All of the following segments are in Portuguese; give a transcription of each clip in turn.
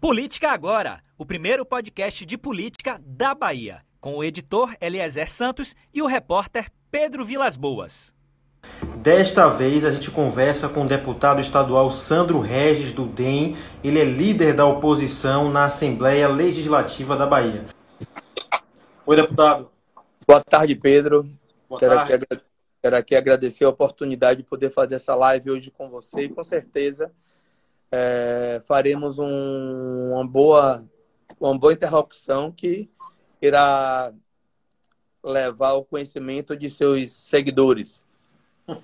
Política Agora, o primeiro podcast de política da Bahia, com o editor Eliezer Santos e o repórter Pedro Vilas Boas. Desta vez a gente conversa com o deputado estadual Sandro Regis do DEM. Ele é líder da oposição na Assembleia Legislativa da Bahia. Oi, deputado. Boa tarde, Pedro. Boa quero, tarde. Aqui, quero aqui agradecer a oportunidade de poder fazer essa live hoje com você e com certeza é, faremos um, uma, boa, uma boa interlocução que irá levar ao conhecimento de seus seguidores.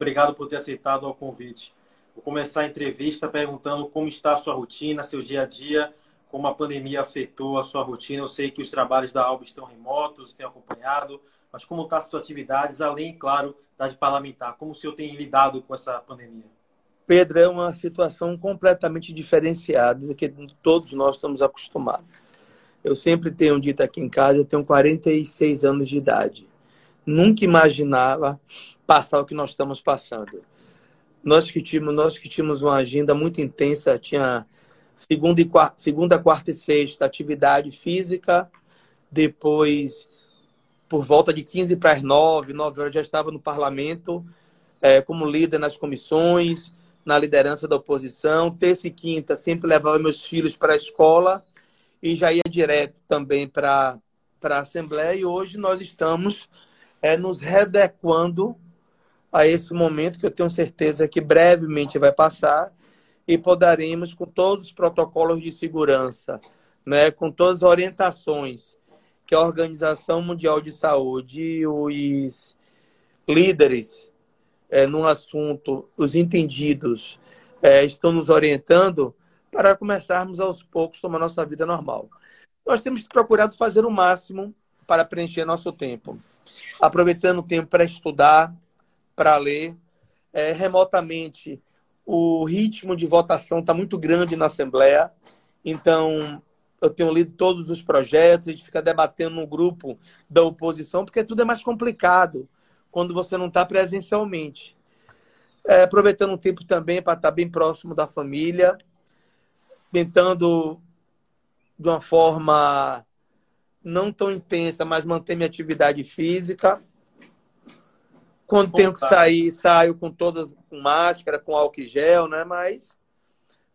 Obrigado por ter aceitado o convite. Vou começar a entrevista perguntando como está a sua rotina, seu dia a dia, como a pandemia afetou a sua rotina. Eu sei que os trabalhos da Alba estão remotos, tem acompanhado, mas como estão as suas atividades, além, claro, da de parlamentar? Como o senhor tem lidado com essa pandemia? Pedro, é uma situação completamente diferenciada do que todos nós estamos acostumados. Eu sempre tenho dito aqui em casa, eu tenho 46 anos de idade. Nunca imaginava passar o que nós estamos passando. Nós que tínhamos, nós que tínhamos uma agenda muito intensa, tinha segunda, e quarta, segunda, quarta e sexta atividade física, depois, por volta de 15 para as 9, 9 horas já estava no parlamento, é, como líder nas comissões, na liderança da oposição. Terça e quinta sempre levava meus filhos para a escola e já ia direto também para a Assembleia. E hoje nós estamos é, nos readequando a esse momento que eu tenho certeza que brevemente vai passar e poderemos, com todos os protocolos de segurança, né, com todas as orientações que a Organização Mundial de Saúde e os líderes é, no assunto, os entendidos, é, estão nos orientando para começarmos aos poucos tomar nossa vida normal. Nós temos procurado fazer o máximo para preencher nosso tempo, aproveitando o tempo para estudar, para ler. É, remotamente, o ritmo de votação está muito grande na Assembleia, então eu tenho lido todos os projetos, a gente fica debatendo no grupo da oposição, porque tudo é mais complicado quando você não está presencialmente. É, aproveitando o tempo também para estar bem próximo da família, tentando de uma forma não tão intensa, mas manter minha atividade física. Quando tenho que sair, saio com todas com máscara, com álcool e gel, né? Mas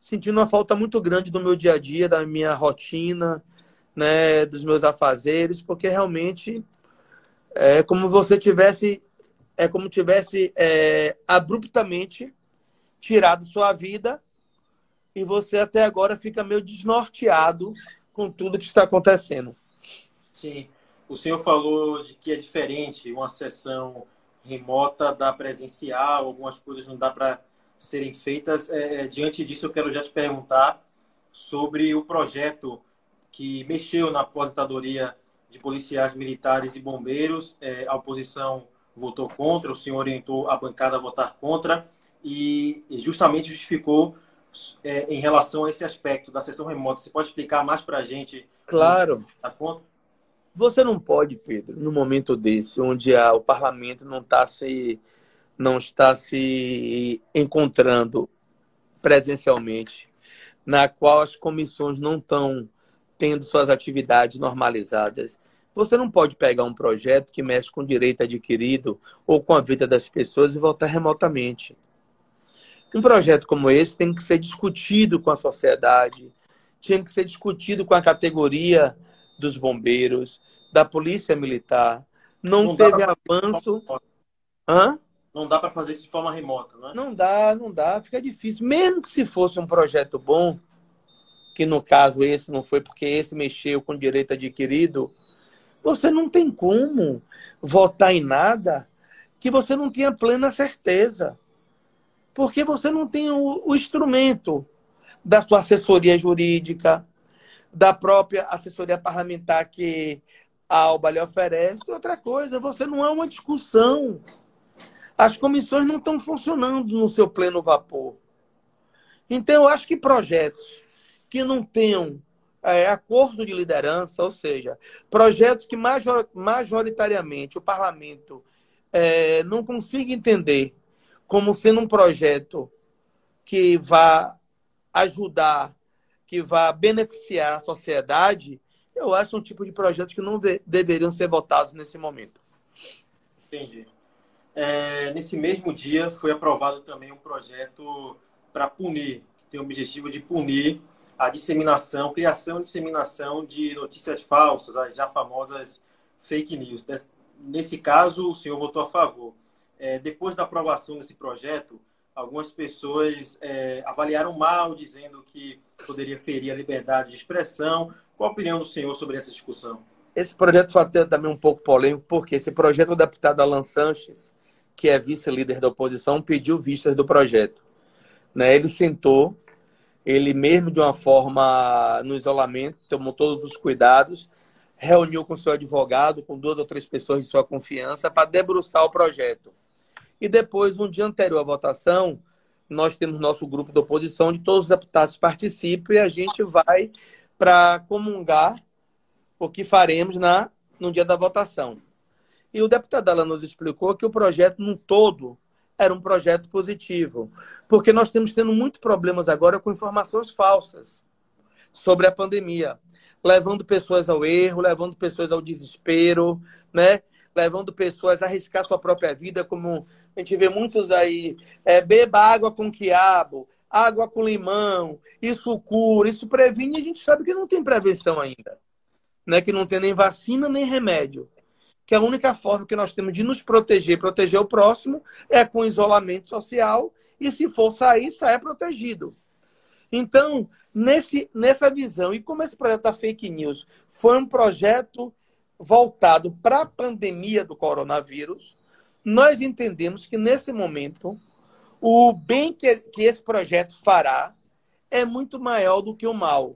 sentindo uma falta muito grande do meu dia a dia, da minha rotina, né, dos meus afazeres, porque realmente é como você tivesse é como tivesse é, abruptamente tirado sua vida e você até agora fica meio desnorteado com tudo que está acontecendo. Sim. O senhor falou de que é diferente uma sessão remota da presencial, algumas coisas não dá para serem feitas. É, diante disso, eu quero já te perguntar sobre o projeto que mexeu na aposentadoria de policiais militares e bombeiros. É, a oposição votou contra, o senhor orientou a bancada a votar contra e justamente justificou é, em relação a esse aspecto da sessão remota. Você pode explicar mais para a gente? Claro. Tá contra? Você não pode, Pedro, no momento desse, onde a, o parlamento não está se não está se encontrando presencialmente, na qual as comissões não estão tendo suas atividades normalizadas. Você não pode pegar um projeto que mexe com direito adquirido ou com a vida das pessoas e votar remotamente. Um projeto como esse tem que ser discutido com a sociedade, tinha que ser discutido com a categoria dos bombeiros, da polícia militar. Não, não teve avanço. Hã? Não dá para fazer isso de forma remota, não é? Não dá, não dá, fica difícil. Mesmo que se fosse um projeto bom, que no caso esse não foi porque esse mexeu com direito adquirido, você não tem como votar em nada que você não tenha plena certeza. Porque você não tem o, o instrumento da sua assessoria jurídica, da própria assessoria parlamentar que a Alba lhe oferece. Outra coisa, você não é uma discussão. As comissões não estão funcionando no seu pleno vapor. Então, eu acho que projetos que não tenham é, acordo de liderança, ou seja, projetos que major, majoritariamente o parlamento é, não consiga entender como sendo um projeto que vá ajudar, que vá beneficiar a sociedade, eu acho um tipo de projeto que não de, deveriam ser votados nesse momento. Entendi. É, nesse mesmo dia foi aprovado também um projeto para punir, que tem o objetivo de punir a disseminação, criação e disseminação de notícias falsas, as já famosas fake news. Nesse caso, o senhor votou a favor. É, depois da aprovação desse projeto, algumas pessoas é, avaliaram mal, dizendo que poderia ferir a liberdade de expressão. Qual a opinião do senhor sobre essa discussão? Esse projeto foi até também um pouco polêmico, porque esse projeto, o deputado Alan Sanches, que é vice-líder da oposição, pediu vistas do projeto. Né? Ele sentou, ele mesmo de uma forma no isolamento, tomou todos os cuidados, reuniu com seu advogado, com duas ou três pessoas de sua confiança, para debruçar o projeto. E depois, um dia anterior à votação, nós temos nosso grupo de oposição, onde todos os deputados participam e a gente vai para comungar o que faremos na, no dia da votação. E o deputado Alan nos explicou que o projeto, num todo, era um projeto positivo, porque nós temos tendo muitos problemas agora com informações falsas sobre a pandemia, levando pessoas ao erro, levando pessoas ao desespero, né? levando pessoas a arriscar sua própria vida, como a gente vê muitos aí, é, beba água com quiabo, água com limão, isso cura, isso previne, e a gente sabe que não tem prevenção ainda. Né? Que não tem nem vacina nem remédio. Que a única forma que nós temos de nos proteger, proteger o próximo, é com isolamento social, e se for sair, saia protegido. Então, nesse, nessa visão, e como esse projeto da fake news foi um projeto voltado para a pandemia do coronavírus, nós entendemos que nesse momento o bem que, que esse projeto fará é muito maior do que o mal.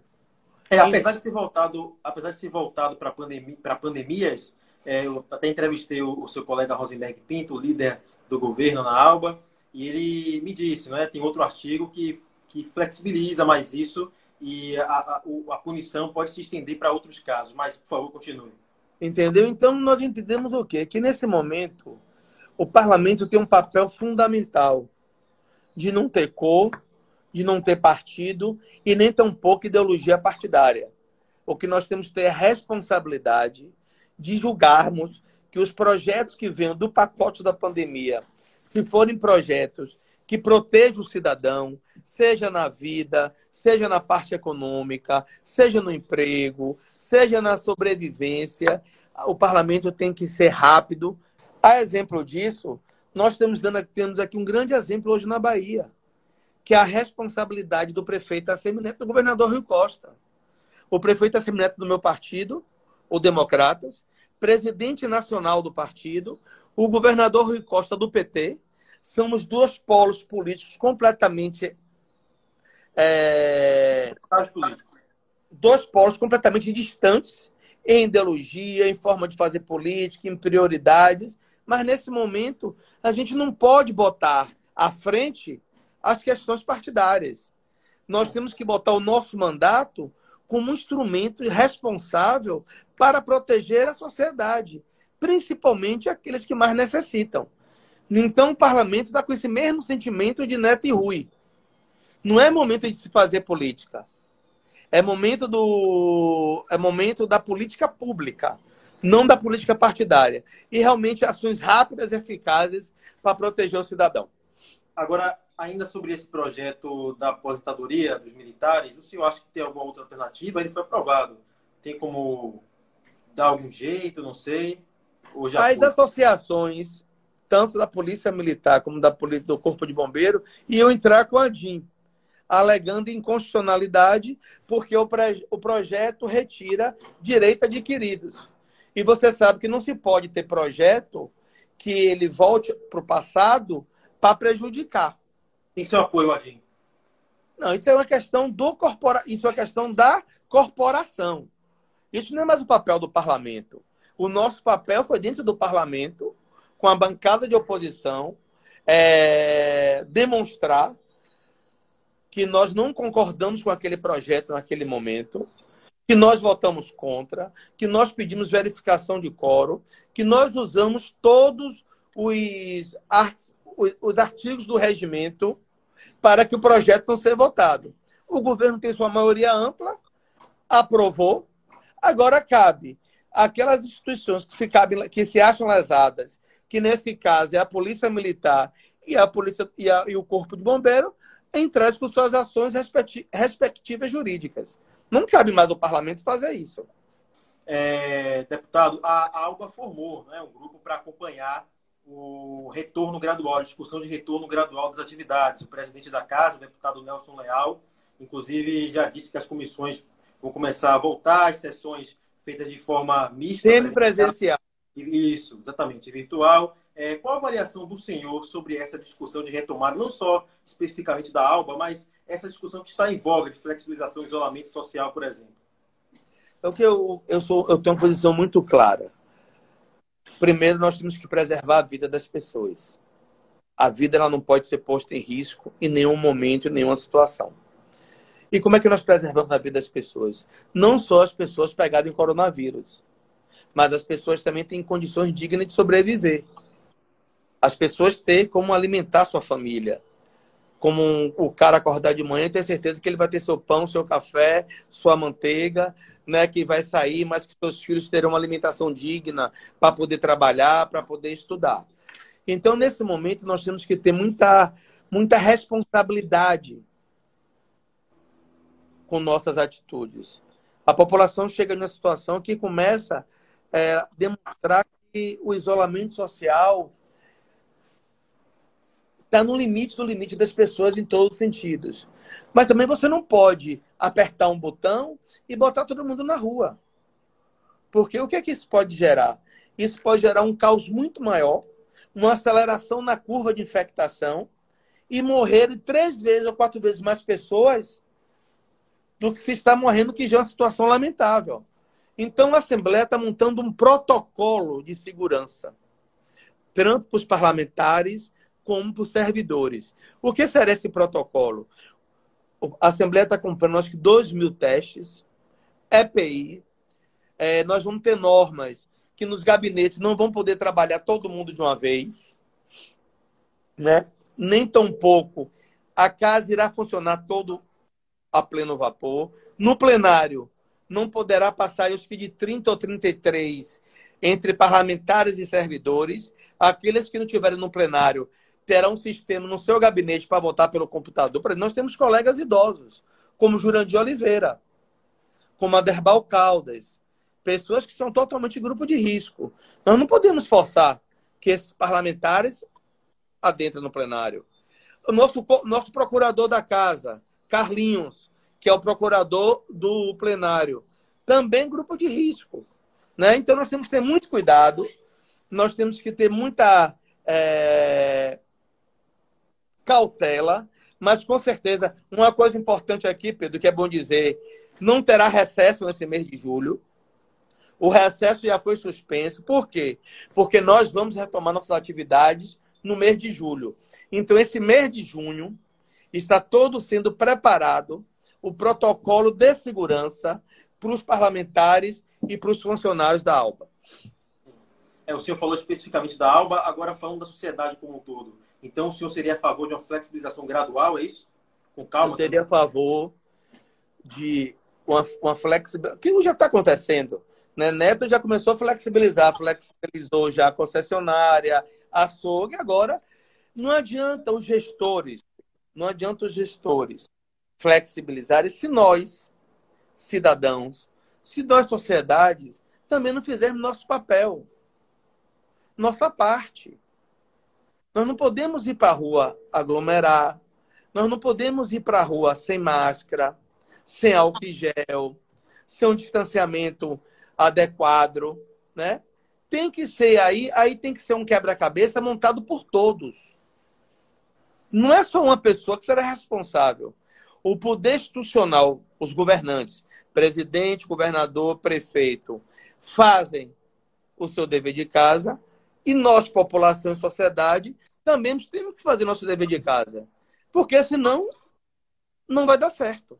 É, apesar de ser voltado, apesar de ser voltado para pandemia, para pandemias, é, eu até entrevistei o, o, seu colega Rosenberg Pinto, líder do governo na Alba, e ele me disse, né, tem outro artigo que, que flexibiliza mais isso e a, a, a punição pode se estender para outros casos. Mas, por favor, continue. Entendeu? Então, nós entendemos o quê? Que nesse momento, o parlamento tem um papel fundamental de não ter cor, de não ter partido e nem tampouco ideologia partidária. O que nós temos que ter é responsabilidade de julgarmos que os projetos que venham do pacote da pandemia, se forem projetos que protejam o cidadão, seja na vida, seja na parte econômica, seja no emprego, seja na sobrevivência, o parlamento tem que ser rápido. A exemplo disso, nós temos, dando, temos aqui um grande exemplo hoje na Bahia, que é a responsabilidade do prefeito Assemineto, do governador Rio Costa. O prefeito Assemineto do meu partido, o Democratas, presidente nacional do partido, o governador Rui Costa do PT, somos dois polos políticos completamente. É, dois polos completamente distantes em ideologia, em forma de fazer política, em prioridades, mas nesse momento a gente não pode botar à frente as questões partidárias. Nós temos que botar o nosso mandato como um instrumento responsável para proteger a sociedade, principalmente aqueles que mais necessitam. Então, o parlamento está com esse mesmo sentimento de Neto e Rui. Não é momento de se fazer política. É momento, do, é momento da política pública, não da política partidária. E realmente ações rápidas e eficazes para proteger o cidadão. Agora, ainda sobre esse projeto da aposentadoria dos militares, o senhor acha que tem alguma outra alternativa? Ele foi aprovado. Tem como dar algum jeito, não sei? As foi? associações tanto da Polícia Militar como da Polícia do Corpo de Bombeiro, e eu entrar com a DIN, alegando inconstitucionalidade, porque o, o projeto retira direitos adquiridos. E você sabe que não se pode ter projeto que ele volte para o passado para prejudicar. Isso é apoio, Adin? Não, isso é uma questão do corpora... isso é uma questão da corporação. Isso não é mais o papel do parlamento. O nosso papel foi dentro do parlamento com a bancada de oposição, é, demonstrar que nós não concordamos com aquele projeto naquele momento, que nós votamos contra, que nós pedimos verificação de coro, que nós usamos todos os, os artigos do regimento para que o projeto não seja votado. O governo tem sua maioria ampla, aprovou. Agora cabe aquelas instituições que se, que se acham lesadas, que nesse caso é a Polícia Militar e, a polícia, e, a, e o Corpo de Bombeiro, entrar com suas ações respectivas jurídicas. Não cabe mais ao parlamento fazer isso. É, deputado, a ALBA formou né, um grupo para acompanhar o retorno gradual, a discussão de retorno gradual das atividades. O presidente da casa, o deputado Nelson Leal, inclusive já disse que as comissões vão começar a voltar, as sessões feitas de forma mista. Semi-presencial. Isso, exatamente, virtual. É, qual a avaliação do senhor sobre essa discussão de retomada, não só especificamente da ALBA, mas essa discussão que está em voga de flexibilização e isolamento social, por exemplo? É o que eu, eu, sou, eu tenho uma posição muito clara. Primeiro, nós temos que preservar a vida das pessoas. A vida ela não pode ser posta em risco em nenhum momento, em nenhuma situação. E como é que nós preservamos a vida das pessoas? Não só as pessoas pegarem coronavírus, mas as pessoas também têm condições dignas de sobreviver. As pessoas têm como alimentar sua família. Como um, o cara acordar de manhã e ter certeza que ele vai ter seu pão, seu café, sua manteiga, né, que vai sair, mas que seus filhos terão uma alimentação digna para poder trabalhar, para poder estudar. Então, nesse momento, nós temos que ter muita, muita responsabilidade com nossas atitudes. A população chega numa situação que começa é, a demonstrar que o isolamento social está no limite do limite das pessoas em todos os sentidos. Mas também você não pode apertar um botão e botar todo mundo na rua. Porque o que é que isso pode gerar? Isso pode gerar um caos muito maior, uma aceleração na curva de infectação e morrer três vezes ou quatro vezes mais pessoas do que se está morrendo, que já é uma situação lamentável. Então, a Assembleia está montando um protocolo de segurança, tanto para os parlamentares como para os servidores. O que será esse protocolo? A Assembleia está comprando, acho que, 2 mil testes, EPI. É, nós vamos ter normas que nos gabinetes não vão poder trabalhar todo mundo de uma vez, né? nem tão pouco a casa irá funcionar todo a pleno vapor. No plenário, não poderá passar, acho que de 30 ou 33 entre parlamentares e servidores. Aqueles que não tiverem no plenário terão um sistema no seu gabinete para votar pelo computador. Nós temos colegas idosos, como Jurandir Oliveira, como Aderbal Caldas, pessoas que são totalmente grupo de risco. Nós não podemos forçar que esses parlamentares adentrem no plenário. O nosso, nosso procurador da casa, Carlinhos, que é o procurador do plenário. Também grupo de risco. Né? Então, nós temos que ter muito cuidado, nós temos que ter muita é, cautela, mas com certeza, uma coisa importante aqui, Pedro, que é bom dizer, não terá recesso nesse mês de julho. O recesso já foi suspenso. Por quê? Porque nós vamos retomar nossas atividades no mês de julho. Então, esse mês de junho, está todo sendo preparado o protocolo de segurança para os parlamentares e para os funcionários da ALBA. É, o senhor falou especificamente da ALBA, agora falando da sociedade como um todo. Então, o senhor seria a favor de uma flexibilização gradual, é isso? Com calma? Eu seria a favor de uma, uma flexibilização. que já está acontecendo. Né? Neto já começou a flexibilizar, flexibilizou já a concessionária, açougue. Agora, não adianta os gestores não adianta os gestores flexibilizarem se nós, cidadãos, se nós, sociedades, também não fizermos nosso papel, nossa parte. Nós não podemos ir para a rua aglomerar, nós não podemos ir para a rua sem máscara, sem álcool gel, sem um distanciamento adequado, né? Tem que ser aí, aí tem que ser um quebra-cabeça montado por todos não é só uma pessoa que será responsável. O poder institucional, os governantes, presidente, governador, prefeito, fazem o seu dever de casa e nós, população e sociedade, também temos que fazer nosso dever de casa. Porque senão não vai dar certo.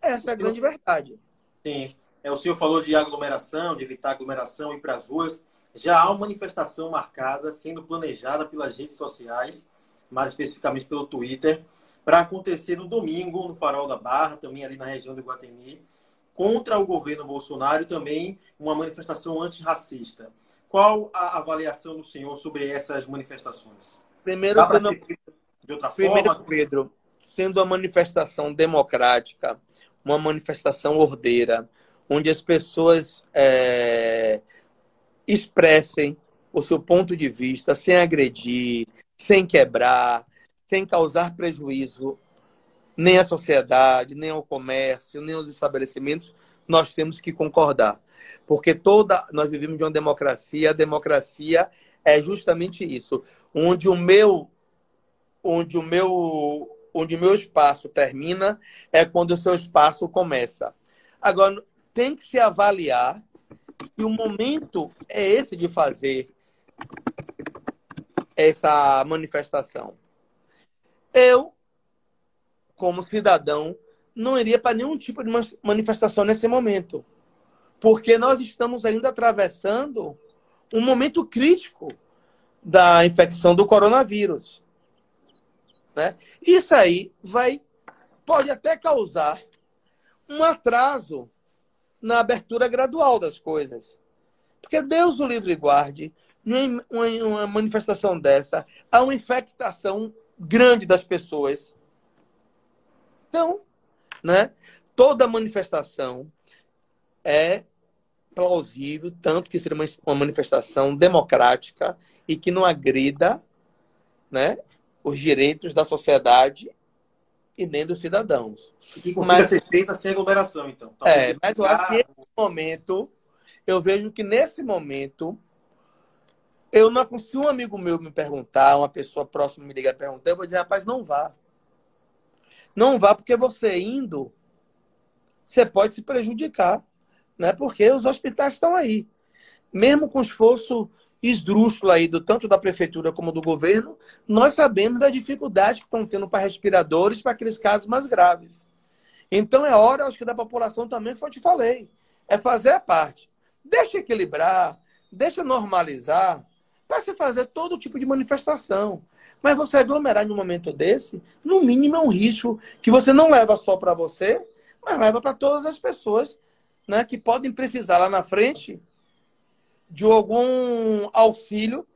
Essa é a grande verdade. Sim. É, o senhor falou de aglomeração, de evitar aglomeração, ir para as ruas. Já há uma manifestação marcada, sendo planejada pelas redes sociais mais especificamente pelo Twitter, para acontecer no domingo, no Farol da Barra, também ali na região do Guatemi, contra o governo Bolsonaro e também uma manifestação antirracista. Qual a avaliação do senhor sobre essas manifestações? Primeiro, sendo, de outra primeiro forma, Pedro, sendo uma manifestação democrática, uma manifestação ordeira, onde as pessoas é, expressem o seu ponto de vista sem agredir, sem quebrar, sem causar prejuízo nem à sociedade, nem ao comércio, nem aos estabelecimentos, nós temos que concordar. Porque toda nós vivemos de uma democracia, a democracia é justamente isso, onde o meu onde o meu onde o meu espaço termina é quando o seu espaço começa. Agora tem que se avaliar que o momento é esse de fazer essa manifestação. Eu, como cidadão, não iria para nenhum tipo de manifestação nesse momento, porque nós estamos ainda atravessando um momento crítico da infecção do coronavírus. Né? Isso aí vai pode até causar um atraso na abertura gradual das coisas. Porque Deus o livre guarde, em uma manifestação dessa, há uma infectação grande das pessoas. Então, né, toda manifestação é plausível, tanto que seja uma manifestação democrática e que não agrida né, os direitos da sociedade e nem dos cidadãos. E que mas, ser feita sem aglomeração, então. Talvez é, mas eu acho que nesse momento, eu vejo que nesse momento, eu não se um amigo meu me perguntar, uma pessoa próxima me ligar e perguntar, eu vou dizer, rapaz, não vá. Não vá, porque você indo, você pode se prejudicar, né? Porque os hospitais estão aí. Mesmo com esforço esdrúxulo aí, do, tanto da prefeitura como do governo, nós sabemos da dificuldade que estão tendo para respiradores para aqueles casos mais graves. Então é hora, acho que da população também, que eu te falei, é fazer a parte. Deixa equilibrar, deixa normalizar, para se fazer todo tipo de manifestação. Mas você aglomerar em um momento desse, no mínimo é um risco que você não leva só para você, mas leva para todas as pessoas né, que podem precisar lá na frente de algum auxílio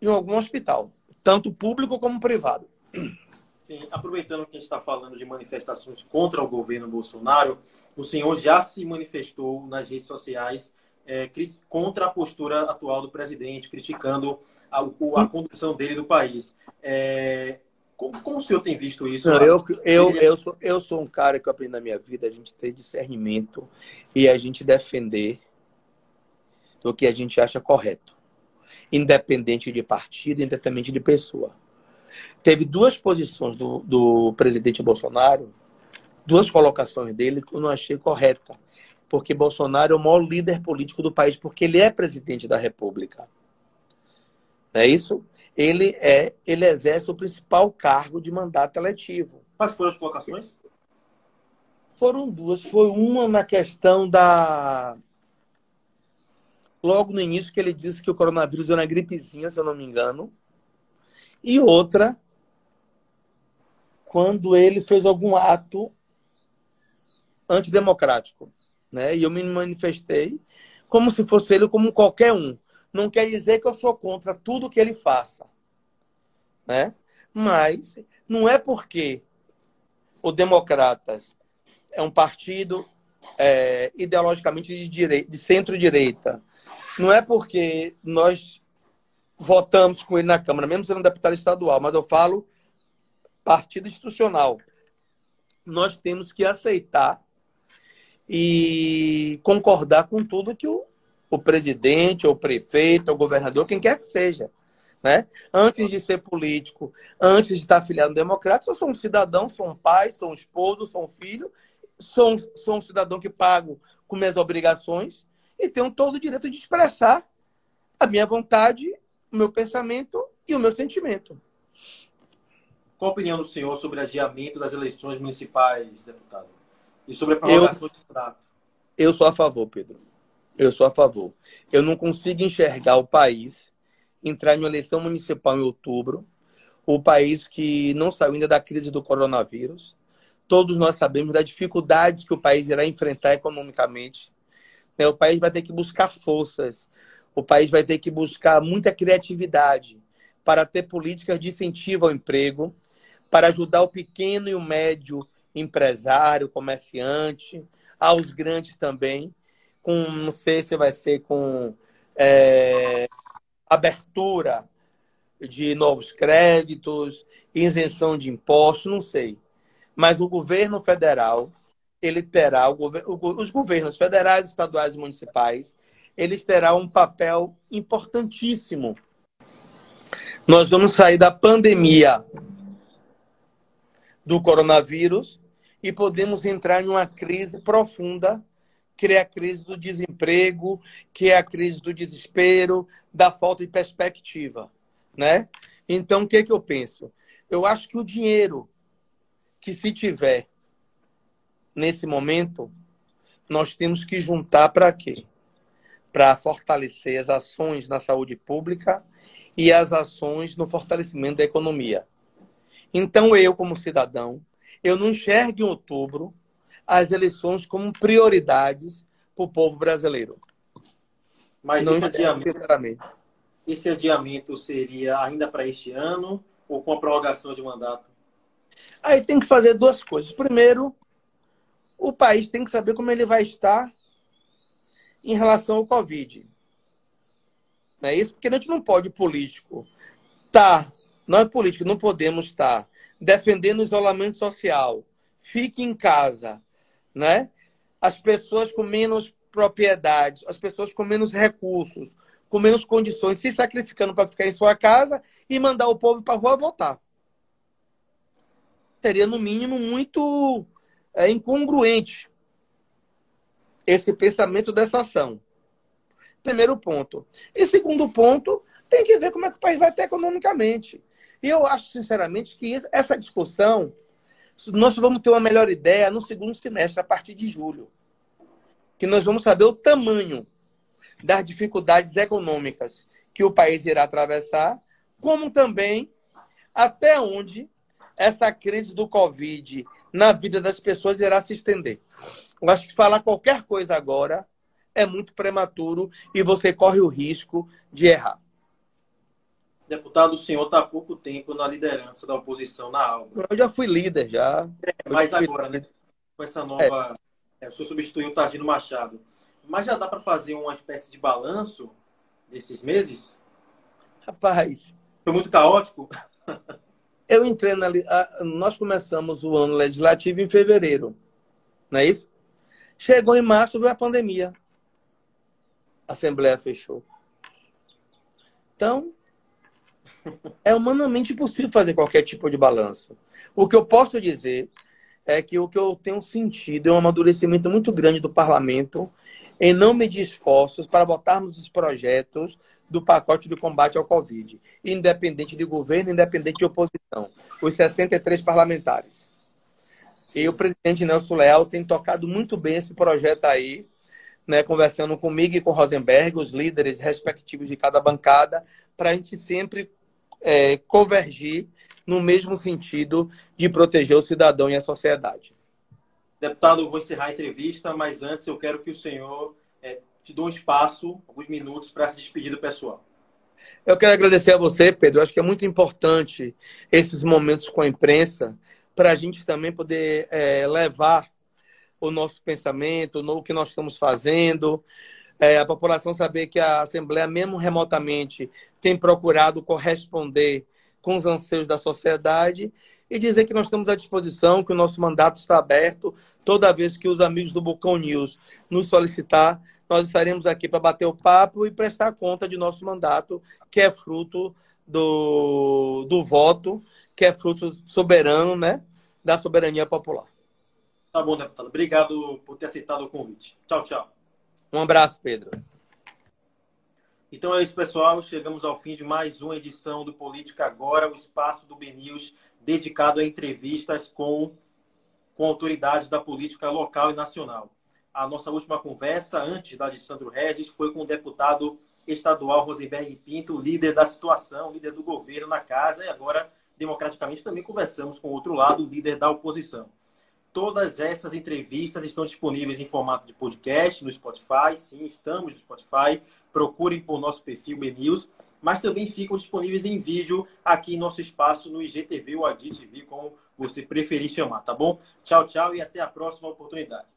em algum hospital, tanto público como privado. Sim, aproveitando que a gente está falando de manifestações contra o governo Bolsonaro, o senhor já se manifestou nas redes sociais é, contra a postura atual do presidente, criticando a, a condução dele do país. É, como, como, o senhor tem visto isso? Não, eu, eu, eu, sou, eu sou um cara que eu aprendi na minha vida a gente ter discernimento e a gente defender do que a gente acha correto, independente de partido, independente de pessoa. Teve duas posições do, do presidente Bolsonaro, duas colocações dele que eu não achei correta, porque Bolsonaro é o maior líder político do país, porque ele é presidente da República. Não é isso? Ele é, ele exerce o principal cargo de mandato eletivo. Quais foram as colocações? Foram duas. Foi uma na questão da logo no início que ele disse que o coronavírus era uma gripezinha, se eu não me engano. E outra, quando ele fez algum ato antidemocrático. Né? E eu me manifestei como se fosse ele como qualquer um. Não quer dizer que eu sou contra tudo que ele faça. Né? Mas não é porque o Democratas é um partido é, ideologicamente de, de centro-direita, não é porque nós votamos com ele na Câmara, mesmo sendo deputado estadual, mas eu falo partido institucional. Nós temos que aceitar e concordar com tudo que o, o presidente, ou o prefeito, ou o governador, quem quer que seja. Né? Antes de ser político, antes de estar afiliado no democrático, eu sou um cidadão, sou um pai, sou um esposo, sou um filho, sou um, sou um cidadão que pago com minhas obrigações e tenho todo o direito de expressar a minha vontade, o meu pensamento e o meu sentimento. Qual a opinião do senhor sobre o adiamento das eleições municipais, deputado? E sobre a prorrogação eu, do contrato? Eu sou a favor, Pedro. Eu sou a favor. Eu não consigo enxergar o país entrar em uma eleição municipal em outubro, o país que não saiu ainda da crise do coronavírus. Todos nós sabemos das dificuldades que o país irá enfrentar economicamente. Né? O país vai ter que buscar forças, o país vai ter que buscar muita criatividade para ter políticas de incentivo ao emprego, para ajudar o pequeno e o médio empresário, comerciante, aos grandes também, com não sei se vai ser com é, abertura de novos créditos, isenção de impostos, não sei. Mas o governo federal, ele terá, os governos federais, estaduais e municipais, eles terão um papel importantíssimo. Nós vamos sair da pandemia do coronavírus e podemos entrar em uma crise profunda, que é a crise do desemprego, que é a crise do desespero, da falta de perspectiva, né? Então, o que, é que eu penso? Eu acho que o dinheiro que se tiver nesse momento, nós temos que juntar para quê? Para fortalecer as ações na saúde pública e as ações no fortalecimento da economia. Então, eu, como cidadão, eu não enxergo em outubro as eleições como prioridades para o povo brasileiro. Mas não esse, adiamento, esse adiamento seria ainda para este ano ou com a prorrogação de mandato? Aí tem que fazer duas coisas. Primeiro, o país tem que saber como ele vai estar em relação ao Covid. Não é isso? Porque a gente não pode, político, tá, nós políticos não podemos estar defendendo o isolamento social. Fique em casa, né? As pessoas com menos propriedades, as pessoas com menos recursos, com menos condições, se sacrificando para ficar em sua casa e mandar o povo para a rua votar. Seria, no mínimo, muito é, incongruente esse pensamento dessa ação. Primeiro ponto. E segundo ponto, tem que ver como é que o país vai ter economicamente. E eu acho, sinceramente, que essa discussão, nós vamos ter uma melhor ideia no segundo semestre, a partir de julho. Que nós vamos saber o tamanho das dificuldades econômicas que o país irá atravessar, como também até onde essa crise do Covid na vida das pessoas irá se estender. Eu acho que falar qualquer coisa agora é muito prematuro e você corre o risco de errar. Deputado, o senhor está há pouco tempo na liderança da oposição na Alba. Eu já fui líder, já. É, mas agora, né, com essa nova. É. É, o senhor substituiu o Tagino Machado. Mas já dá para fazer uma espécie de balanço desses meses? Rapaz. Foi muito caótico? Eu entrei na. Nós começamos o ano legislativo em fevereiro. Não é isso? Chegou em março, veio a pandemia a Assembleia fechou. Então, é humanamente impossível fazer qualquer tipo de balanço. O que eu posso dizer é que o que eu tenho sentido é um amadurecimento muito grande do parlamento em não medir esforços para botarmos os projetos do pacote de combate ao Covid, independente de governo, independente de oposição, os 63 parlamentares. E o presidente Nelson Leal tem tocado muito bem esse projeto aí, né, conversando comigo e com Rosenberg, os líderes respectivos de cada bancada, para a gente sempre é, convergir no mesmo sentido de proteger o cidadão e a sociedade. Deputado, vou encerrar a entrevista, mas antes eu quero que o senhor é, te dê um espaço, alguns minutos, para se despedir do pessoal. Eu quero agradecer a você, Pedro. Eu acho que é muito importante esses momentos com a imprensa para a gente também poder é, levar o nosso pensamento, no que nós estamos fazendo. É, a população saber que a Assembleia, mesmo remotamente, tem procurado corresponder com os anseios da sociedade e dizer que nós estamos à disposição, que o nosso mandato está aberto. Toda vez que os amigos do Bucão News nos solicitar, nós estaremos aqui para bater o papo e prestar conta de nosso mandato, que é fruto do, do voto, que é fruto soberano né, da soberania popular. Tá bom, deputado. Obrigado por ter aceitado o convite. Tchau, tchau. Um abraço, Pedro. Então é isso, pessoal. Chegamos ao fim de mais uma edição do Política Agora, o espaço do BNews dedicado a entrevistas com, com autoridades da política local e nacional. A nossa última conversa, antes da de Sandro Regis, foi com o deputado estadual Rosenberg Pinto, líder da situação, líder do governo na casa, e agora democraticamente, também conversamos com o outro lado, líder da oposição. Todas essas entrevistas estão disponíveis em formato de podcast no Spotify. Sim, estamos no Spotify. Procurem por nosso perfil BNews, mas também ficam disponíveis em vídeo aqui em nosso espaço no IGTV ou ADITV, como você preferir chamar, tá bom? Tchau, tchau e até a próxima oportunidade.